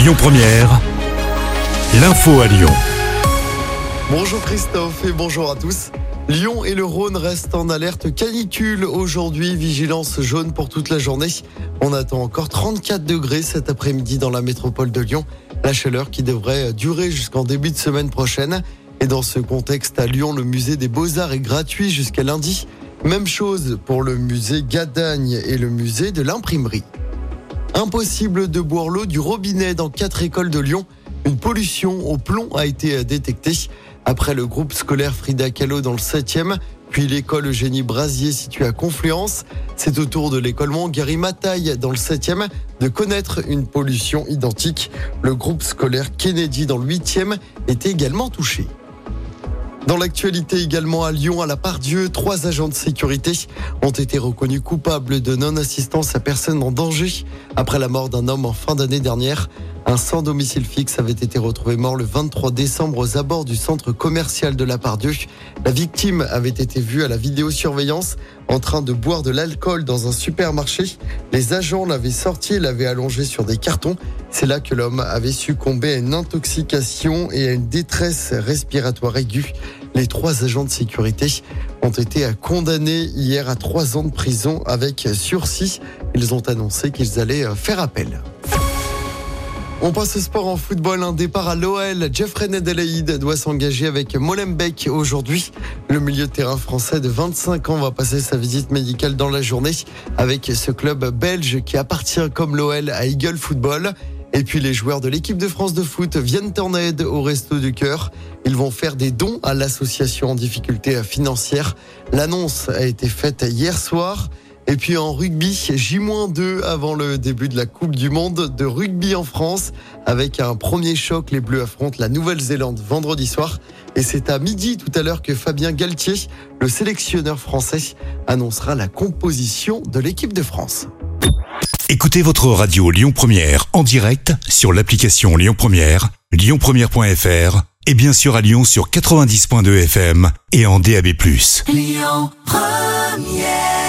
Lyon Première, l'info à Lyon. Bonjour Christophe et bonjour à tous. Lyon et le Rhône restent en alerte canicule aujourd'hui, vigilance jaune pour toute la journée. On attend encore 34 degrés cet après-midi dans la métropole de Lyon. La chaleur qui devrait durer jusqu'en début de semaine prochaine. Et dans ce contexte, à Lyon, le musée des Beaux-Arts est gratuit jusqu'à lundi. Même chose pour le musée Gadagne et le musée de l'imprimerie. Impossible de boire l'eau du robinet dans quatre écoles de Lyon. Une pollution au plomb a été détectée après le groupe scolaire Frida Kahlo dans le 7e, puis l'école Eugénie Brasier située à Confluence. C'est au tour de l'école Gary Mataille dans le 7e de connaître une pollution identique. Le groupe scolaire Kennedy dans le 8e est également touché. Dans l'actualité également à Lyon, à la Pardieu, trois agents de sécurité ont été reconnus coupables de non-assistance à personne en danger après la mort d'un homme en fin d'année dernière. Un sans domicile fixe avait été retrouvé mort le 23 décembre aux abords du centre commercial de la Pardieu. La victime avait été vue à la vidéosurveillance en train de boire de l'alcool dans un supermarché. Les agents l'avaient sorti et l'avaient allongé sur des cartons. C'est là que l'homme avait succombé à une intoxication et à une détresse respiratoire aiguë. Les trois agents de sécurité ont été condamnés hier à trois ans de prison avec sursis. Ils ont annoncé qu'ils allaient faire appel. On passe au sport en football. Un départ à l'OL. Jeffrey Nedelaïd doit s'engager avec Molenbeek aujourd'hui. Le milieu de terrain français de 25 ans va passer sa visite médicale dans la journée avec ce club belge qui appartient comme l'OL à Eagle Football. Et puis les joueurs de l'équipe de France de foot viennent en aide au Resto du Cœur. Ils vont faire des dons à l'association en difficulté financière. L'annonce a été faite hier soir. Et puis en rugby, J-2 avant le début de la Coupe du Monde de rugby en France. Avec un premier choc, les Bleus affrontent la Nouvelle-Zélande vendredi soir. Et c'est à midi tout à l'heure que Fabien Galtier, le sélectionneur français, annoncera la composition de l'équipe de France. Écoutez votre radio Lyon Première en direct sur l'application Lyon Première, lyonpremière.fr et bien sûr à Lyon sur 90.2 FM et en DAB+. Lyon Première